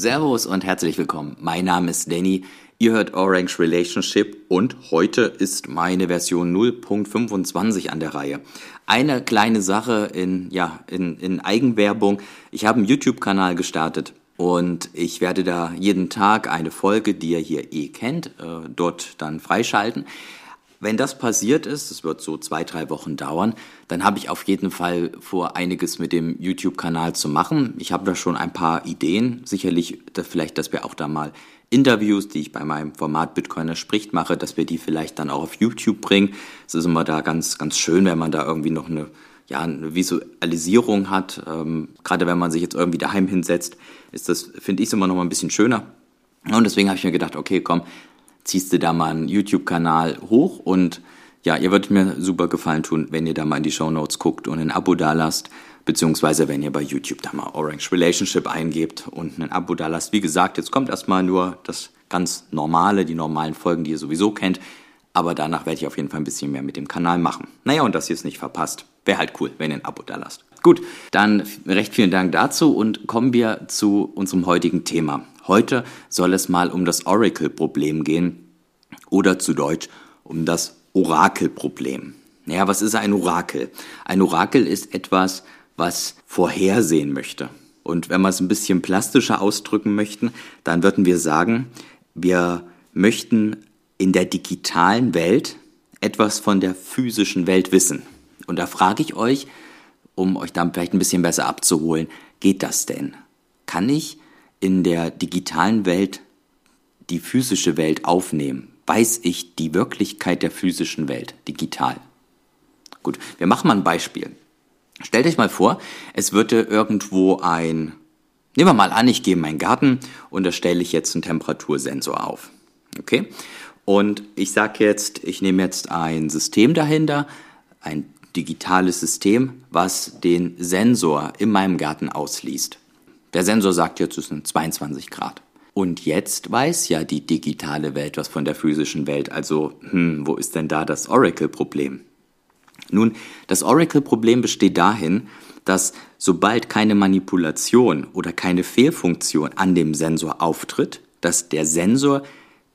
Servus und herzlich willkommen. Mein Name ist Danny. Ihr hört Orange Relationship und heute ist meine Version 0.25 an der Reihe. Eine kleine Sache in, ja, in, in Eigenwerbung. Ich habe einen YouTube-Kanal gestartet und ich werde da jeden Tag eine Folge, die ihr hier eh kennt, äh, dort dann freischalten. Wenn das passiert ist, es wird so zwei, drei Wochen dauern, dann habe ich auf jeden Fall vor, einiges mit dem YouTube-Kanal zu machen. Ich habe da schon ein paar Ideen. Sicherlich, dass vielleicht, dass wir auch da mal Interviews, die ich bei meinem Format Bitcoiner spricht mache, dass wir die vielleicht dann auch auf YouTube bringen. Es ist immer da ganz, ganz schön, wenn man da irgendwie noch eine, ja, eine Visualisierung hat. Ähm, gerade wenn man sich jetzt irgendwie daheim hinsetzt, ist das, finde ich, immer noch mal ein bisschen schöner. Und deswegen habe ich mir gedacht, okay, komm, ziehst du da mal einen YouTube-Kanal hoch und ja, ihr würdet mir super gefallen tun, wenn ihr da mal in die Show Notes guckt und ein Abo da lasst, beziehungsweise wenn ihr bei YouTube da mal Orange Relationship eingebt und ein Abo da lasst. Wie gesagt, jetzt kommt erstmal nur das ganz normale, die normalen Folgen, die ihr sowieso kennt, aber danach werde ich auf jeden Fall ein bisschen mehr mit dem Kanal machen. Naja, und dass ihr es nicht verpasst, wäre halt cool, wenn ihr ein Abo da lasst. Gut, dann recht vielen Dank dazu und kommen wir zu unserem heutigen Thema. Heute soll es mal um das Oracle-Problem gehen oder zu Deutsch um das Orakelproblem. Naja, was ist ein Orakel? Ein Orakel ist etwas, was vorhersehen möchte. Und wenn wir es ein bisschen plastischer ausdrücken möchten, dann würden wir sagen, wir möchten in der digitalen Welt etwas von der physischen Welt wissen. Und da frage ich euch, um euch dann vielleicht ein bisschen besser abzuholen, geht das denn? Kann ich in der digitalen Welt die physische Welt aufnehmen? Weiß ich die Wirklichkeit der physischen Welt digital? Gut, wir machen mal ein Beispiel. Stellt euch mal vor, es würde irgendwo ein, nehmen wir mal an, ich gehe in meinen Garten und da stelle ich jetzt einen Temperatursensor auf. Okay? Und ich sage jetzt, ich nehme jetzt ein System dahinter, ein digitales System, was den Sensor in meinem Garten ausliest. Der Sensor sagt jetzt, es sind 22 Grad. Und jetzt weiß ja die digitale Welt was von der physischen Welt. Also, hm, wo ist denn da das Oracle-Problem? Nun, das Oracle-Problem besteht dahin, dass sobald keine Manipulation oder keine Fehlfunktion an dem Sensor auftritt, dass der Sensor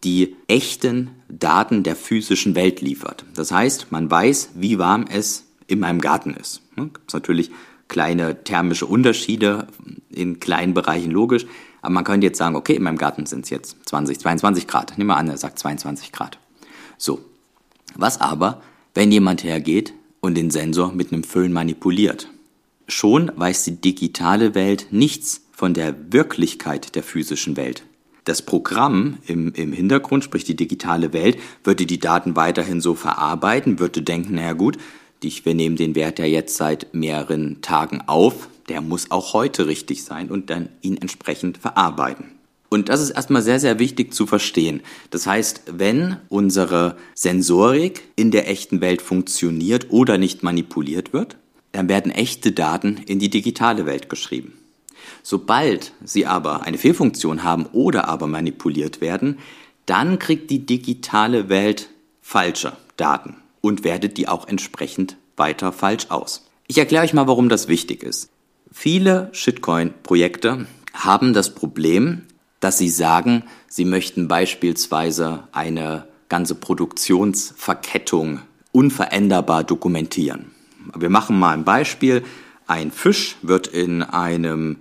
die echten Daten der physischen Welt liefert. Das heißt, man weiß, wie warm es in meinem Garten ist. Es gibt natürlich kleine thermische Unterschiede in kleinen Bereichen logisch. Aber man könnte jetzt sagen, okay, in meinem Garten sind es jetzt 20, 22 Grad. Nehmen wir an, er sagt 22 Grad. So. Was aber, wenn jemand hergeht und den Sensor mit einem Föhn manipuliert? Schon weiß die digitale Welt nichts von der Wirklichkeit der physischen Welt. Das Programm im, im Hintergrund, sprich die digitale Welt, würde die Daten weiterhin so verarbeiten, würde denken, naja gut, wir nehmen den Wert ja jetzt seit mehreren Tagen auf, der muss auch heute richtig sein und dann ihn entsprechend verarbeiten. Und das ist erstmal sehr, sehr wichtig zu verstehen. Das heißt, wenn unsere Sensorik in der echten Welt funktioniert oder nicht manipuliert wird, dann werden echte Daten in die digitale Welt geschrieben. Sobald sie aber eine Fehlfunktion haben oder aber manipuliert werden, dann kriegt die digitale Welt falsche Daten und wertet die auch entsprechend weiter falsch aus. Ich erkläre euch mal, warum das wichtig ist. Viele Shitcoin-Projekte haben das Problem, dass sie sagen, sie möchten beispielsweise eine ganze Produktionsverkettung unveränderbar dokumentieren. Wir machen mal ein Beispiel. Ein Fisch wird in einem,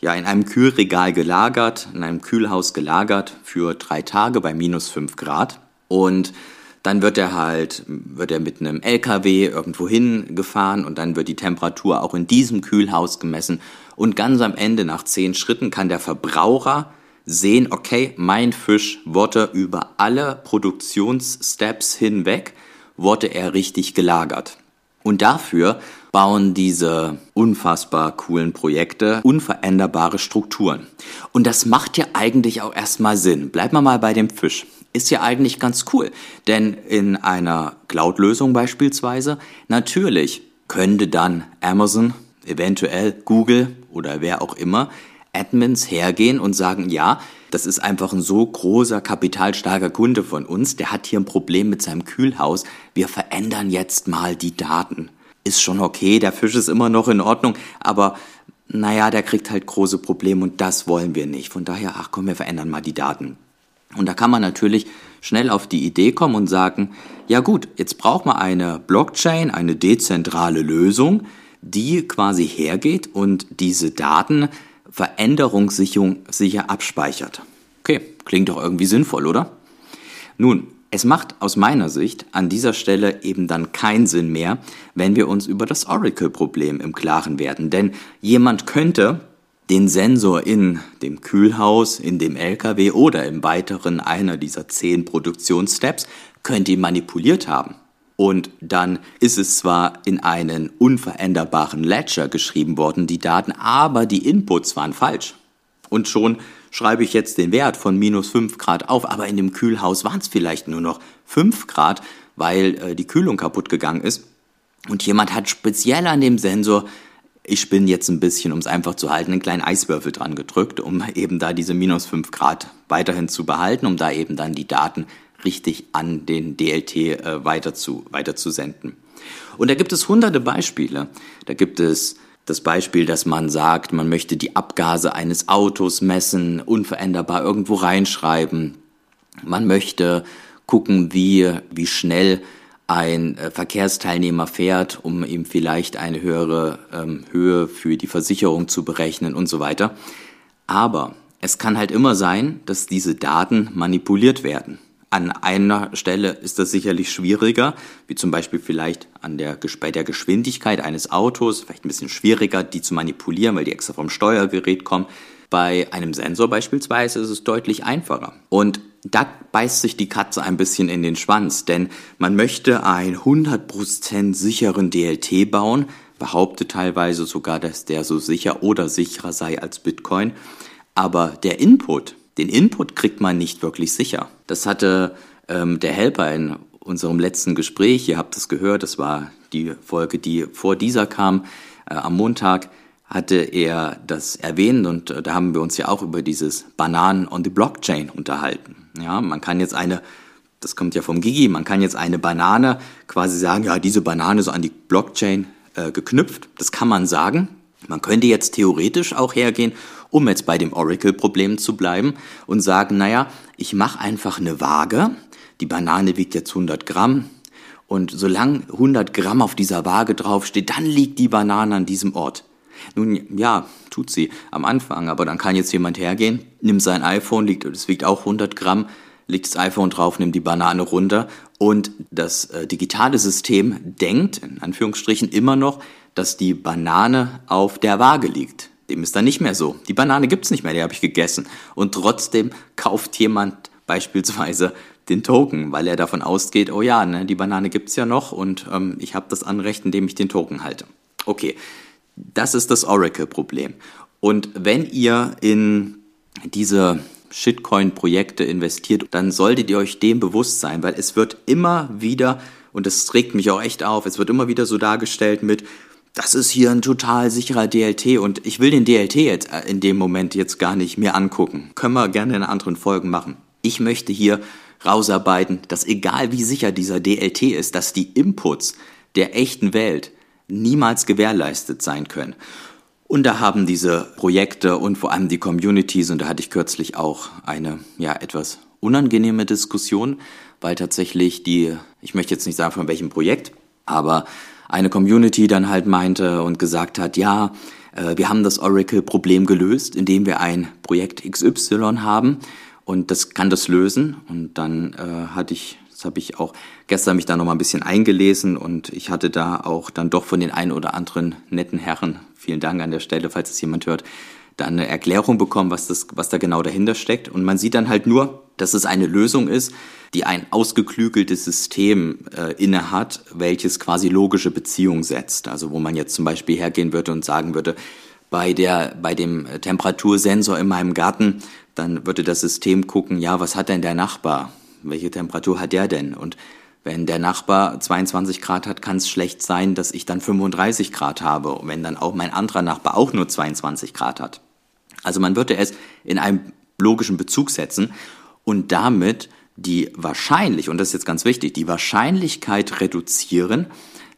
ja, in einem Kühlregal gelagert, in einem Kühlhaus gelagert für drei Tage bei minus fünf Grad. Und dann wird er halt, wird er mit einem LKW irgendwo hingefahren und dann wird die Temperatur auch in diesem Kühlhaus gemessen. Und ganz am Ende, nach zehn Schritten, kann der Verbraucher sehen, okay, mein Fisch wurde über alle Produktionssteps hinweg, wurde er richtig gelagert. Und dafür bauen diese unfassbar coolen Projekte unveränderbare Strukturen. Und das macht ja eigentlich auch erstmal Sinn. Bleiben wir mal bei dem Fisch ist ja eigentlich ganz cool. Denn in einer Cloud-Lösung beispielsweise, natürlich könnte dann Amazon, eventuell Google oder wer auch immer, Admins hergehen und sagen, ja, das ist einfach ein so großer, kapitalstarker Kunde von uns, der hat hier ein Problem mit seinem Kühlhaus, wir verändern jetzt mal die Daten. Ist schon okay, der Fisch ist immer noch in Ordnung, aber naja, der kriegt halt große Probleme und das wollen wir nicht. Von daher, ach komm, wir verändern mal die Daten. Und da kann man natürlich schnell auf die Idee kommen und sagen, ja gut, jetzt braucht man eine Blockchain, eine dezentrale Lösung, die quasi hergeht und diese Daten veränderungssicher abspeichert. Okay, klingt doch irgendwie sinnvoll, oder? Nun, es macht aus meiner Sicht an dieser Stelle eben dann keinen Sinn mehr, wenn wir uns über das Oracle-Problem im Klaren werden. Denn jemand könnte den Sensor in dem Kühlhaus, in dem LKW oder im weiteren einer dieser zehn Produktionssteps, könnte ihn manipuliert haben. Und dann ist es zwar in einen unveränderbaren Ledger geschrieben worden, die Daten, aber die Inputs waren falsch. Und schon schreibe ich jetzt den Wert von minus 5 Grad auf, aber in dem Kühlhaus waren es vielleicht nur noch 5 Grad, weil äh, die Kühlung kaputt gegangen ist. Und jemand hat speziell an dem Sensor, ich bin jetzt ein bisschen, um es einfach zu halten, einen kleinen Eiswürfel dran gedrückt, um eben da diese minus 5 Grad weiterhin zu behalten, um da eben dann die Daten richtig an den DLT äh, weiter, zu, weiter zu senden. Und da gibt es hunderte Beispiele. Da gibt es das Beispiel, dass man sagt, man möchte die Abgase eines Autos messen, unveränderbar irgendwo reinschreiben. Man möchte gucken, wie, wie schnell ein äh, Verkehrsteilnehmer fährt, um ihm vielleicht eine höhere ähm, Höhe für die Versicherung zu berechnen und so weiter. Aber es kann halt immer sein, dass diese Daten manipuliert werden. An einer Stelle ist das sicherlich schwieriger, wie zum Beispiel vielleicht an der, bei der Geschwindigkeit eines Autos, vielleicht ein bisschen schwieriger, die zu manipulieren, weil die extra vom Steuergerät kommen. Bei einem Sensor beispielsweise ist es deutlich einfacher. Und da beißt sich die Katze ein bisschen in den Schwanz, denn man möchte einen 100% sicheren DLT bauen, behauptet teilweise sogar, dass der so sicher oder sicherer sei als Bitcoin. Aber der Input, den Input kriegt man nicht wirklich sicher. Das hatte ähm, der Helper in unserem letzten Gespräch, ihr habt es gehört, das war die Folge, die vor dieser kam, äh, am Montag hatte er das erwähnt und äh, da haben wir uns ja auch über dieses Bananen on the Blockchain unterhalten. Ja, man kann jetzt eine, das kommt ja vom Gigi, man kann jetzt eine Banane quasi sagen, ja, diese Banane so an die Blockchain äh, geknüpft. Das kann man sagen. Man könnte jetzt theoretisch auch hergehen um jetzt bei dem Oracle-Problem zu bleiben und sagen, naja, ich mache einfach eine Waage, die Banane wiegt jetzt 100 Gramm und solange 100 Gramm auf dieser Waage draufsteht, dann liegt die Banane an diesem Ort. Nun ja, tut sie am Anfang, aber dann kann jetzt jemand hergehen, nimmt sein iPhone, liegt, es wiegt auch 100 Gramm, legt das iPhone drauf, nimmt die Banane runter und das äh, digitale System denkt, in Anführungsstrichen, immer noch, dass die Banane auf der Waage liegt. Dem ist dann nicht mehr so. Die Banane gibt's nicht mehr, die habe ich gegessen. Und trotzdem kauft jemand beispielsweise den Token, weil er davon ausgeht, oh ja, ne, die Banane gibt's ja noch und ähm, ich habe das Anrecht, indem ich den Token halte. Okay, das ist das Oracle-Problem. Und wenn ihr in diese Shitcoin-Projekte investiert, dann solltet ihr euch dem bewusst sein, weil es wird immer wieder, und das regt mich auch echt auf, es wird immer wieder so dargestellt mit, das ist hier ein total sicherer DLT und ich will den DLT jetzt äh, in dem Moment jetzt gar nicht mehr angucken. Können wir gerne in anderen Folgen machen. Ich möchte hier rausarbeiten, dass egal wie sicher dieser DLT ist, dass die Inputs der echten Welt niemals gewährleistet sein können. Und da haben diese Projekte und vor allem die Communities, und da hatte ich kürzlich auch eine, ja, etwas unangenehme Diskussion, weil tatsächlich die, ich möchte jetzt nicht sagen von welchem Projekt, aber eine Community dann halt meinte und gesagt hat, ja, äh, wir haben das Oracle-Problem gelöst, indem wir ein Projekt XY haben und das kann das lösen. Und dann äh, hatte ich, das habe ich auch gestern mich da noch mal ein bisschen eingelesen und ich hatte da auch dann doch von den ein oder anderen netten Herren, vielen Dank an der Stelle, falls es jemand hört, da eine Erklärung bekommen, was, das, was da genau dahinter steckt. Und man sieht dann halt nur, dass es eine Lösung ist, die ein ausgeklügeltes System äh, innehat, welches quasi logische Beziehungen setzt. Also wo man jetzt zum Beispiel hergehen würde und sagen würde, bei der, bei dem Temperatursensor in meinem Garten, dann würde das System gucken, ja, was hat denn der Nachbar? Welche Temperatur hat der denn? Und wenn der Nachbar 22 Grad hat, kann es schlecht sein, dass ich dann 35 Grad habe. Und wenn dann auch mein anderer Nachbar auch nur 22 Grad hat. Also man würde es in einem logischen Bezug setzen und damit die wahrscheinlich, und das ist jetzt ganz wichtig, die Wahrscheinlichkeit reduzieren,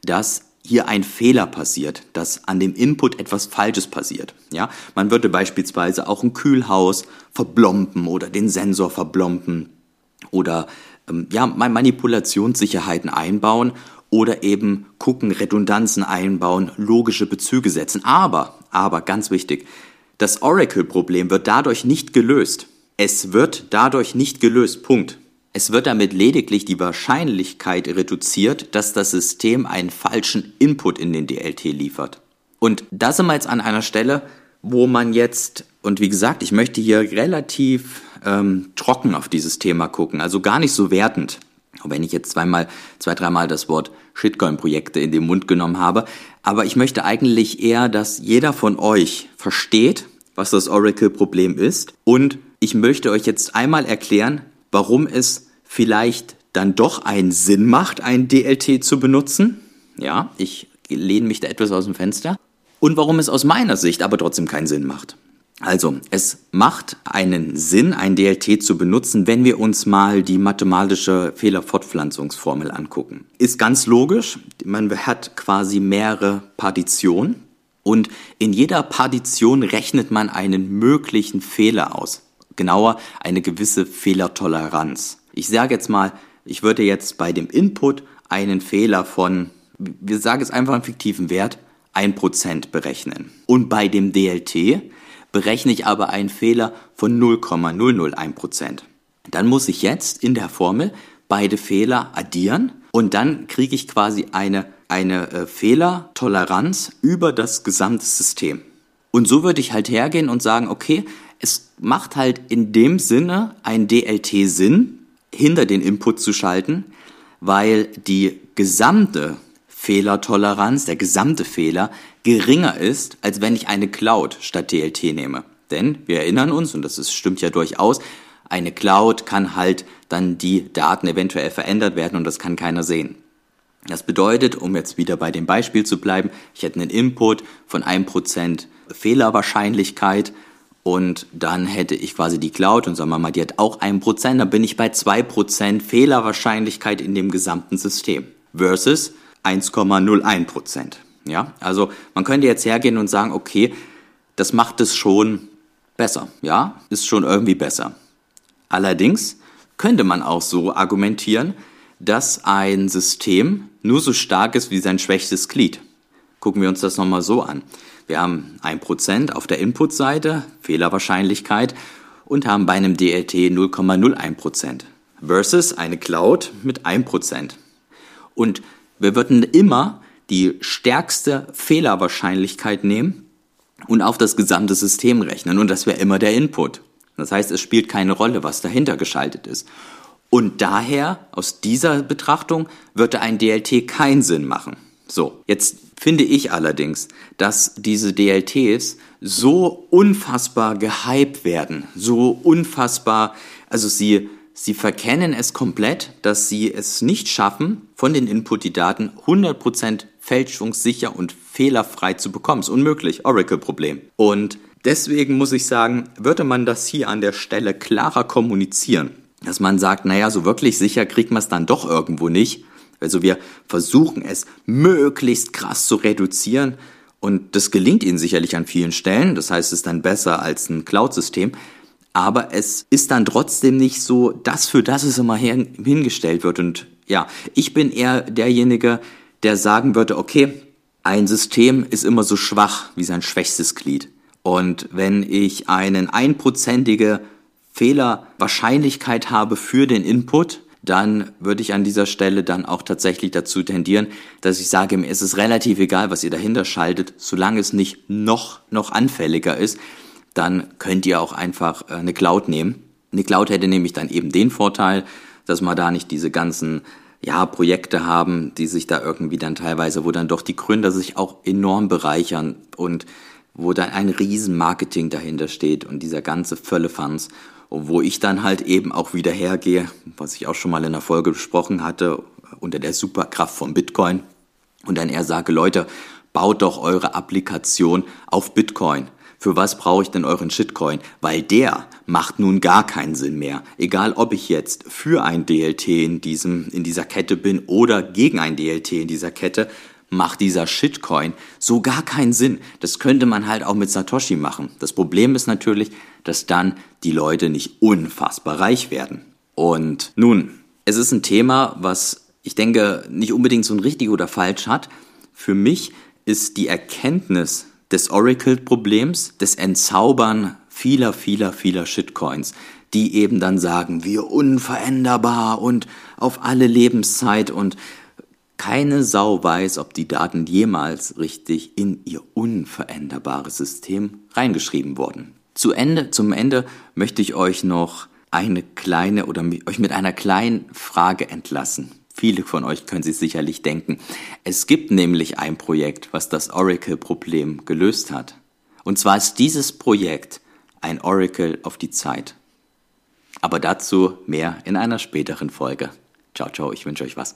dass hier ein Fehler passiert, dass an dem Input etwas Falsches passiert. Ja, man würde beispielsweise auch ein Kühlhaus verblompen oder den Sensor verblompen oder ähm, ja, Manipulationssicherheiten einbauen oder eben gucken, Redundanzen einbauen, logische Bezüge setzen. Aber, aber ganz wichtig, das Oracle-Problem wird dadurch nicht gelöst. Es wird dadurch nicht gelöst. Punkt. Es wird damit lediglich die Wahrscheinlichkeit reduziert, dass das System einen falschen Input in den DLT liefert. Und da sind wir jetzt an einer Stelle, wo man jetzt, und wie gesagt, ich möchte hier relativ ähm, trocken auf dieses Thema gucken, also gar nicht so wertend. Auch wenn ich jetzt zweimal, zwei, dreimal das Wort Shitcoin-Projekte in den Mund genommen habe. Aber ich möchte eigentlich eher, dass jeder von euch versteht, was das Oracle-Problem ist. Und ich möchte euch jetzt einmal erklären, warum es vielleicht dann doch einen Sinn macht, ein DLT zu benutzen. Ja, ich lehne mich da etwas aus dem Fenster. Und warum es aus meiner Sicht aber trotzdem keinen Sinn macht. Also, es macht einen Sinn, ein DLT zu benutzen, wenn wir uns mal die mathematische Fehlerfortpflanzungsformel angucken. Ist ganz logisch, man hat quasi mehrere Partitionen und in jeder Partition rechnet man einen möglichen Fehler aus genauer eine gewisse Fehlertoleranz. Ich sage jetzt mal, ich würde jetzt bei dem Input einen Fehler von, wir sagen jetzt einfach einen fiktiven Wert, 1% berechnen. Und bei dem DLT berechne ich aber einen Fehler von 0,001%. Dann muss ich jetzt in der Formel beide Fehler addieren und dann kriege ich quasi eine, eine äh, Fehlertoleranz über das gesamte System. Und so würde ich halt hergehen und sagen, okay, es macht halt in dem Sinne ein DLT Sinn, hinter den Input zu schalten, weil die gesamte Fehlertoleranz, der gesamte Fehler, geringer ist, als wenn ich eine Cloud statt DLT nehme. Denn wir erinnern uns, und das ist, stimmt ja durchaus, eine Cloud kann halt dann die Daten eventuell verändert werden und das kann keiner sehen. Das bedeutet, um jetzt wieder bei dem Beispiel zu bleiben, ich hätte einen Input von 1% Fehlerwahrscheinlichkeit und dann hätte ich quasi die Cloud und sagen wir mal, die hat auch ein Prozent, dann bin ich bei zwei Prozent Fehlerwahrscheinlichkeit in dem gesamten System versus 1,01 Prozent. Ja, also man könnte jetzt hergehen und sagen, okay, das macht es schon besser. Ja, ist schon irgendwie besser. Allerdings könnte man auch so argumentieren, dass ein System nur so stark ist wie sein schwächstes Glied. Gucken wir uns das nochmal so an. Wir haben 1% auf der Input-Seite, Fehlerwahrscheinlichkeit, und haben bei einem DLT 0,01% versus eine Cloud mit 1%. Und wir würden immer die stärkste Fehlerwahrscheinlichkeit nehmen und auf das gesamte System rechnen. Und das wäre immer der Input. Das heißt, es spielt keine Rolle, was dahinter geschaltet ist. Und daher, aus dieser Betrachtung, würde ein DLT keinen Sinn machen. So, jetzt finde ich allerdings, dass diese DLTs so unfassbar gehypt werden, so unfassbar, also sie, sie verkennen es komplett, dass sie es nicht schaffen, von den Input die Daten 100% fälschungssicher und fehlerfrei zu bekommen. Ist unmöglich, Oracle-Problem. Und deswegen muss ich sagen, würde man das hier an der Stelle klarer kommunizieren, dass man sagt, naja, so wirklich sicher kriegt man es dann doch irgendwo nicht, also wir versuchen es möglichst krass zu reduzieren und das gelingt ihnen sicherlich an vielen Stellen. Das heißt, es ist dann besser als ein Cloud-System. Aber es ist dann trotzdem nicht so das, für das es immer hingestellt wird. Und ja, ich bin eher derjenige, der sagen würde, okay, ein System ist immer so schwach wie sein schwächstes Glied. Und wenn ich eine einprozentige Fehlerwahrscheinlichkeit habe für den Input, dann würde ich an dieser Stelle dann auch tatsächlich dazu tendieren, dass ich sage, mir ist es relativ egal, was ihr dahinter schaltet, solange es nicht noch, noch anfälliger ist, dann könnt ihr auch einfach äh, eine Cloud nehmen. Eine Cloud hätte nämlich dann eben den Vorteil, dass man da nicht diese ganzen ja, Projekte haben, die sich da irgendwie dann teilweise, wo dann doch die Gründer sich auch enorm bereichern und wo dann ein Riesenmarketing dahinter steht und dieser ganze Völlefanz wo ich dann halt eben auch wieder hergehe, was ich auch schon mal in der Folge besprochen hatte, unter der Superkraft von Bitcoin und dann eher sage, Leute, baut doch eure Applikation auf Bitcoin. Für was brauche ich denn euren Shitcoin? Weil der macht nun gar keinen Sinn mehr. Egal, ob ich jetzt für ein DLT in diesem, in dieser Kette bin oder gegen ein DLT in dieser Kette, macht dieser Shitcoin so gar keinen Sinn. Das könnte man halt auch mit Satoshi machen. Das Problem ist natürlich, dass dann die Leute nicht unfassbar reich werden. Und nun, es ist ein Thema, was ich denke nicht unbedingt so ein richtig oder falsch hat. Für mich ist die Erkenntnis des Oracle-Problems, des Entzaubern vieler, vieler, vieler Shitcoins, die eben dann sagen, wir unveränderbar und auf alle Lebenszeit und keine Sau weiß, ob die Daten jemals richtig in ihr unveränderbares System reingeschrieben wurden. Zu Ende, zum Ende möchte ich euch noch eine kleine oder euch mit einer kleinen Frage entlassen. Viele von euch können sich sicherlich denken. Es gibt nämlich ein Projekt, was das Oracle-Problem gelöst hat. Und zwar ist dieses Projekt ein Oracle auf die Zeit. Aber dazu mehr in einer späteren Folge. Ciao, ciao, ich wünsche euch was.